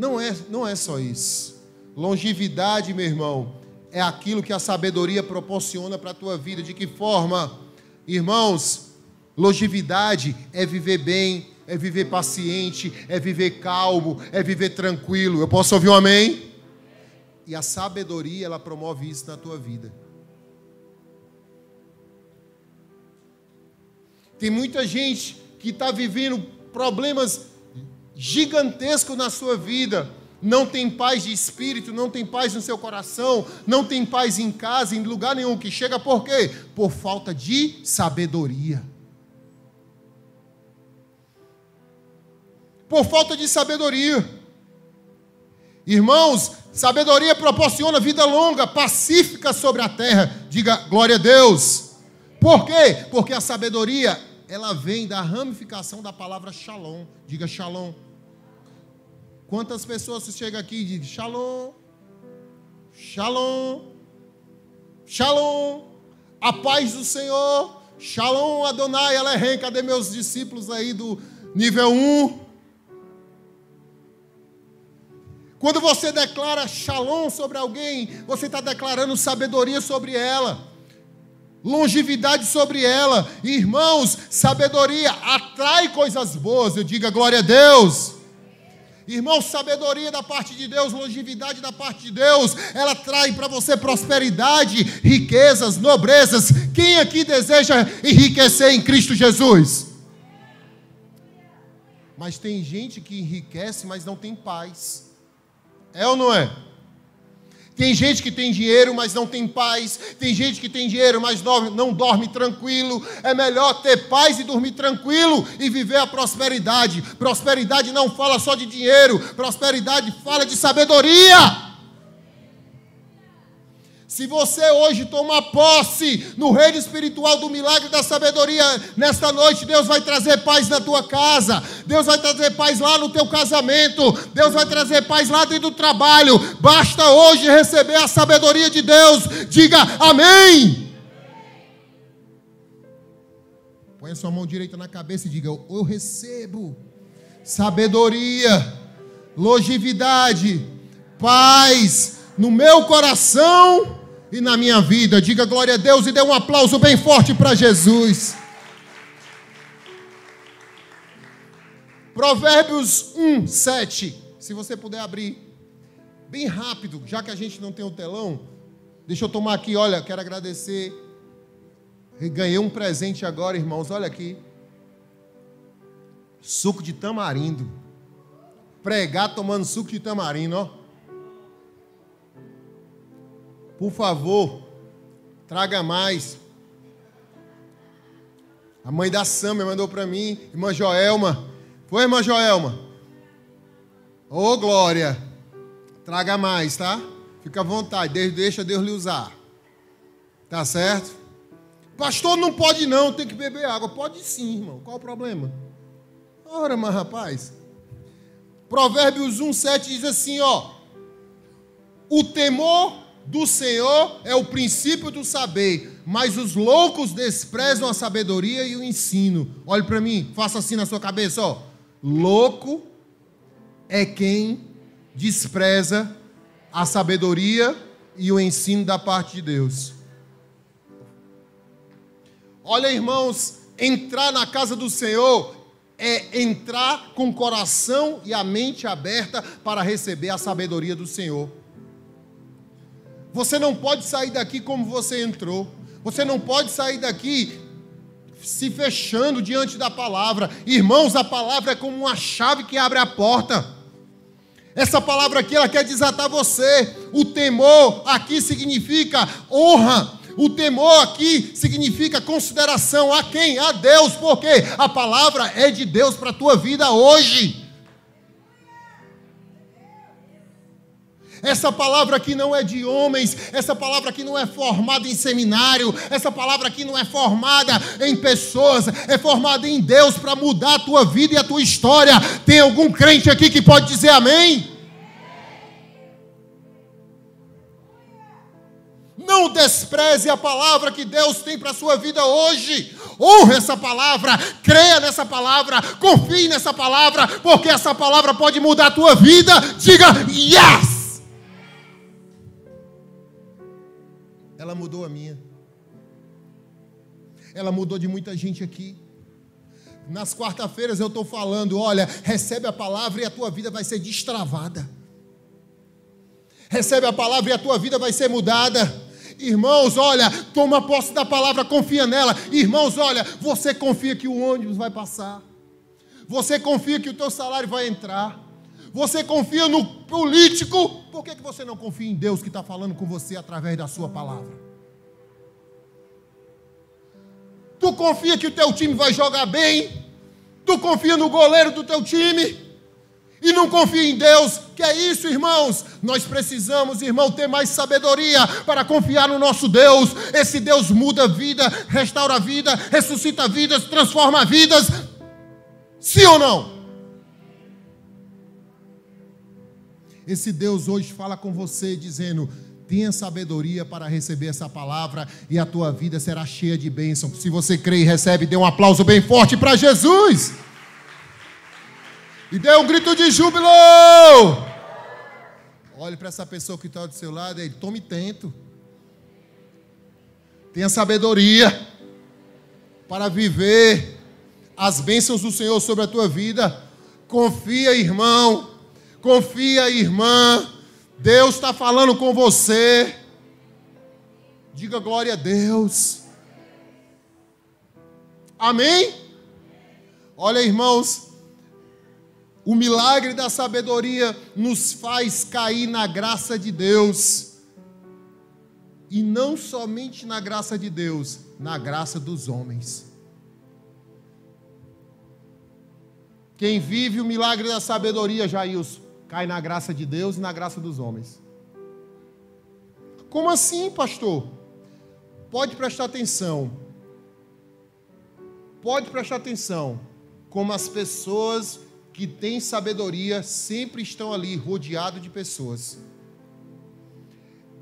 não é, não é só isso. Longevidade, meu irmão, é aquilo que a sabedoria proporciona para a tua vida. De que forma? Irmãos, longevidade é viver bem, é viver paciente, é viver calmo, é viver tranquilo. Eu posso ouvir um amém? E a sabedoria, ela promove isso na tua vida. Tem muita gente que está vivendo problemas gigantescos na sua vida, não tem paz de espírito, não tem paz no seu coração, não tem paz em casa, em lugar nenhum que chega, por quê? Por falta de sabedoria. Por falta de sabedoria. Irmãos, sabedoria proporciona vida longa, pacífica sobre a terra. Diga glória a Deus. Por quê? Porque a sabedoria, ela vem da ramificação da palavra shalom. Diga shalom. Quantas pessoas você chega aqui e diz shalom, shalom, shalom, a paz do Senhor, shalom Adonai, Elohim, cadê meus discípulos aí do nível 1? Quando você declara shalom sobre alguém, você está declarando sabedoria sobre ela, longevidade sobre ela. Irmãos, sabedoria atrai coisas boas, eu diga glória a Deus. Irmão, sabedoria da parte de Deus, longevidade da parte de Deus, ela traz para você prosperidade, riquezas, nobrezas. Quem aqui deseja enriquecer em Cristo Jesus? Mas tem gente que enriquece, mas não tem paz. É ou não é? Tem gente que tem dinheiro, mas não tem paz. Tem gente que tem dinheiro, mas não dorme tranquilo. É melhor ter paz e dormir tranquilo e viver a prosperidade. Prosperidade não fala só de dinheiro, prosperidade fala de sabedoria. Se você hoje tomar posse no reino espiritual do milagre da sabedoria, nesta noite Deus vai trazer paz na tua casa, Deus vai trazer paz lá no teu casamento, Deus vai trazer paz lá dentro do trabalho. Basta hoje receber a sabedoria de Deus. Diga amém. Põe a sua mão direita na cabeça e diga: Eu recebo sabedoria, longevidade, paz no meu coração e na minha vida. Diga glória a Deus e dê um aplauso bem forte para Jesus. Provérbios 1, 7. Se você puder abrir bem rápido, já que a gente não tem o telão, deixa eu tomar aqui, olha, quero agradecer. ganhei um presente agora, irmãos, olha aqui. Suco de tamarindo. Pregar tomando suco de tamarindo, ó. Por favor, traga mais. A mãe da Sâmia mandou para mim, irmã Joelma. Foi, irmã Joelma? Ô, oh, glória. Traga mais, tá? Fica à vontade, deixa Deus lhe usar. Tá certo? Pastor, não pode não, tem que beber água. Pode sim, irmão. Qual o problema? Ora, mas rapaz. Provérbios 1,7 diz assim, ó. O temor do Senhor é o princípio do saber, mas os loucos desprezam a sabedoria e o ensino. Olhe para mim, faça assim na sua cabeça, ó. Louco é quem despreza a sabedoria e o ensino da parte de Deus. Olha, irmãos, entrar na casa do Senhor é entrar com o coração e a mente aberta para receber a sabedoria do Senhor. Você não pode sair daqui como você entrou. Você não pode sair daqui se fechando diante da palavra. Irmãos, a palavra é como uma chave que abre a porta. Essa palavra aqui, ela quer desatar você. O temor aqui significa honra. O temor aqui significa consideração a quem? A Deus, porque a palavra é de Deus para a tua vida hoje. Essa palavra aqui não é de homens, essa palavra aqui não é formada em seminário, essa palavra aqui não é formada em pessoas, é formada em Deus para mudar a tua vida e a tua história. Tem algum crente aqui que pode dizer amém? Não despreze a palavra que Deus tem para a sua vida hoje. Honre essa palavra, creia nessa palavra, confie nessa palavra, porque essa palavra pode mudar a tua vida. Diga yes! Mudou a minha. Ela mudou de muita gente aqui. Nas quarta-feiras eu estou falando: olha, recebe a palavra e a tua vida vai ser destravada. Recebe a palavra e a tua vida vai ser mudada. Irmãos, olha, toma posse da palavra, confia nela. Irmãos, olha, você confia que o ônibus vai passar. Você confia que o teu salário vai entrar. Você confia no político. Por que, que você não confia em Deus que está falando com você através da sua palavra? Tu confia que o teu time vai jogar bem? Tu confia no goleiro do teu time? E não confia em Deus? Que é isso, irmãos? Nós precisamos, irmão, ter mais sabedoria para confiar no nosso Deus. Esse Deus muda a vida, restaura a vida, ressuscita vidas, transforma vidas. Sim ou não? Esse Deus hoje fala com você dizendo: Tenha sabedoria para receber essa palavra e a tua vida será cheia de bênção. Se você crê e recebe, dê um aplauso bem forte para Jesus. E dê um grito de júbilo. Olhe para essa pessoa que está do seu lado e tome tento. Tenha sabedoria para viver as bênçãos do Senhor sobre a tua vida. Confia, irmão. Confia, irmã Deus está falando com você. Diga glória a Deus. Amém? Olha, irmãos, o milagre da sabedoria nos faz cair na graça de Deus. E não somente na graça de Deus, na graça dos homens. Quem vive o milagre da sabedoria, Jailson, cai na graça de Deus e na graça dos homens. Como assim, pastor? Pode prestar atenção. Pode prestar atenção. Como as pessoas que têm sabedoria sempre estão ali, rodeado de pessoas.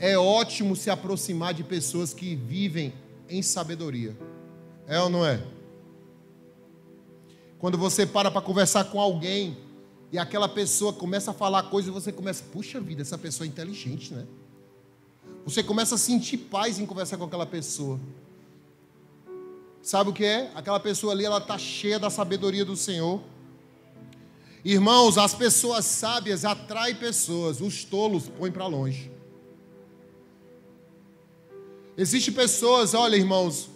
É ótimo se aproximar de pessoas que vivem em sabedoria. É ou não é? Quando você para para conversar com alguém e aquela pessoa começa a falar coisas e você começa, puxa vida, essa pessoa é inteligente, né? Você começa a sentir paz em conversar com aquela pessoa. Sabe o que é? Aquela pessoa ali, ela está cheia da sabedoria do Senhor. Irmãos, as pessoas sábias atraem pessoas, os tolos põem para longe. Existem pessoas, olha irmãos,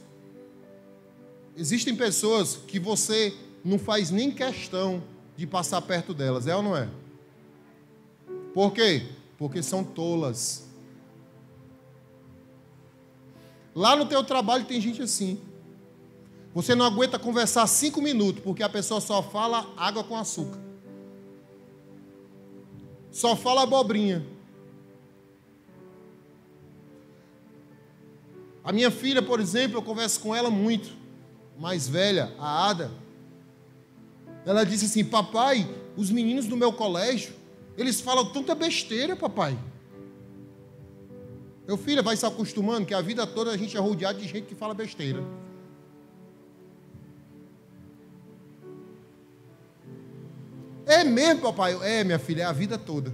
existem pessoas que você não faz nem questão de passar perto delas, é ou não é? Por quê? Porque são tolas. Lá no teu trabalho tem gente assim. Você não aguenta conversar cinco minutos, porque a pessoa só fala água com açúcar. Só fala abobrinha. A minha filha, por exemplo, eu converso com ela muito. Mais velha, a Ada. Ela disse assim: Papai, os meninos do meu colégio, eles falam tanta besteira, papai. Meu filho vai se acostumando que a vida toda a gente é rodeado de gente que fala besteira. É mesmo, papai? É, minha filha, é a vida toda.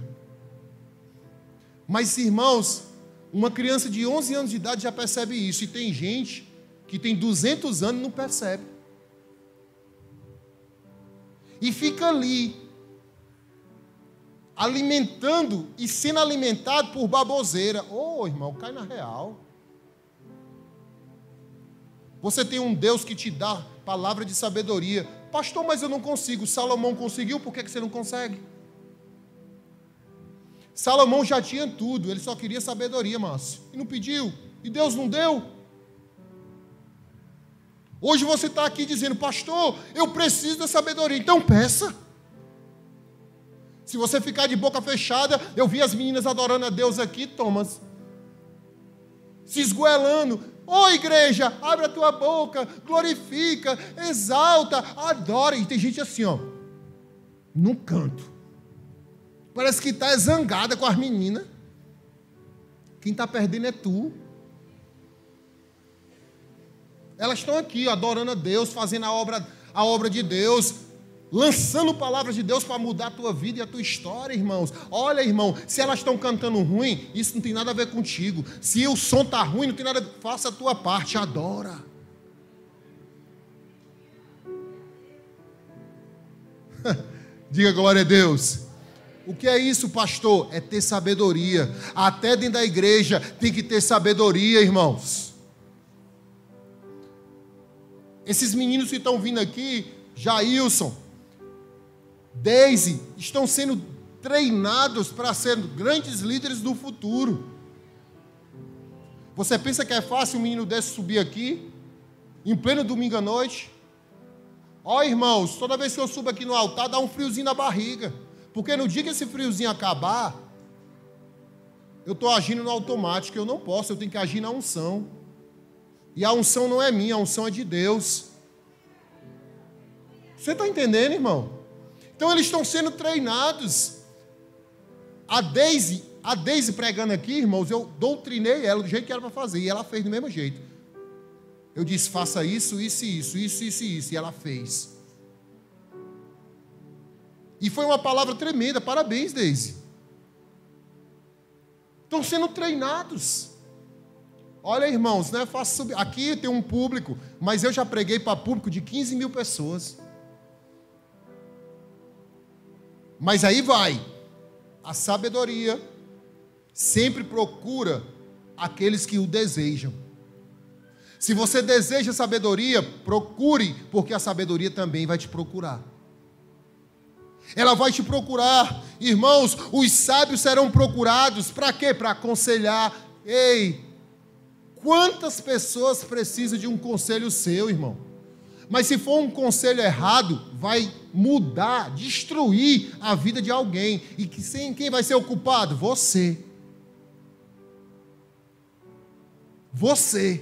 Mas, irmãos, uma criança de 11 anos de idade já percebe isso. E tem gente que tem 200 anos e não percebe e fica ali, alimentando e sendo alimentado por baboseira. Ô oh, irmão, cai na real. Você tem um Deus que te dá palavra de sabedoria. Pastor, mas eu não consigo. Salomão conseguiu, por que você não consegue? Salomão já tinha tudo, ele só queria sabedoria, Márcio. E não pediu. E Deus não deu. Hoje você está aqui dizendo, pastor, eu preciso da sabedoria. Então peça. Se você ficar de boca fechada, eu vi as meninas adorando a Deus aqui, Thomas. Se esgoelando. Ô oh, igreja, abre a tua boca, glorifica, exalta, adora. E tem gente assim, ó, no canto. Parece que está zangada com as meninas. Quem está perdendo é tu. Elas estão aqui adorando a Deus, fazendo a obra, a obra de Deus, lançando palavras de Deus para mudar a tua vida e a tua história, irmãos. Olha, irmão, se elas estão cantando ruim, isso não tem nada a ver contigo. Se o som está ruim, não tem nada a ver, faça a tua parte, adora. Diga glória a Deus. O que é isso, pastor? É ter sabedoria. Até dentro da igreja tem que ter sabedoria, irmãos. Esses meninos que estão vindo aqui, Jailson, Daisy, estão sendo treinados para ser grandes líderes do futuro. Você pensa que é fácil um menino desse subir aqui, em pleno domingo à noite? Ó oh, irmãos, toda vez que eu subo aqui no altar, dá um friozinho na barriga. Porque no dia que esse friozinho acabar, eu estou agindo no automático, eu não posso, eu tenho que agir na unção. E a unção não é minha, a unção é de Deus. Você está entendendo, irmão? Então eles estão sendo treinados. A Deise, a Deise pregando aqui, irmãos, eu doutrinei ela do jeito que era para fazer, e ela fez do mesmo jeito. Eu disse, faça isso, isso, isso, isso, isso, isso, e ela fez. E foi uma palavra tremenda. Parabéns, Deise. Estão sendo treinados. Olha, irmãos, não é fácil subir. Aqui tem um público, mas eu já preguei para público de 15 mil pessoas. Mas aí vai. A sabedoria sempre procura aqueles que o desejam. Se você deseja sabedoria, procure, porque a sabedoria também vai te procurar. Ela vai te procurar. Irmãos, os sábios serão procurados. Para quê? Para aconselhar. Ei, quantas pessoas precisam de um conselho seu, irmão? Mas se for um conselho errado, vai mudar, destruir a vida de alguém. E que, quem vai ser o culpado? Você. Você.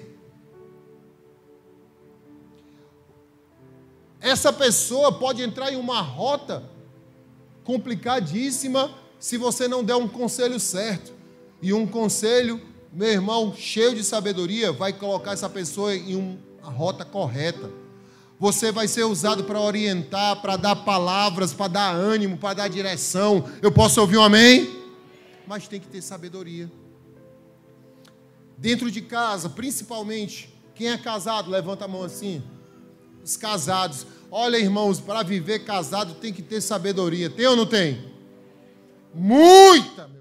Essa pessoa pode entrar em uma rota complicadíssima se você não der um conselho certo. E um conselho, meu irmão, cheio de sabedoria, vai colocar essa pessoa em uma rota correta. Você vai ser usado para orientar, para dar palavras, para dar ânimo, para dar direção. Eu posso ouvir um amém? Mas tem que ter sabedoria. Dentro de casa, principalmente, quem é casado, levanta a mão assim. Os casados. Olha, irmãos, para viver casado tem que ter sabedoria. Tem ou não tem? Muita.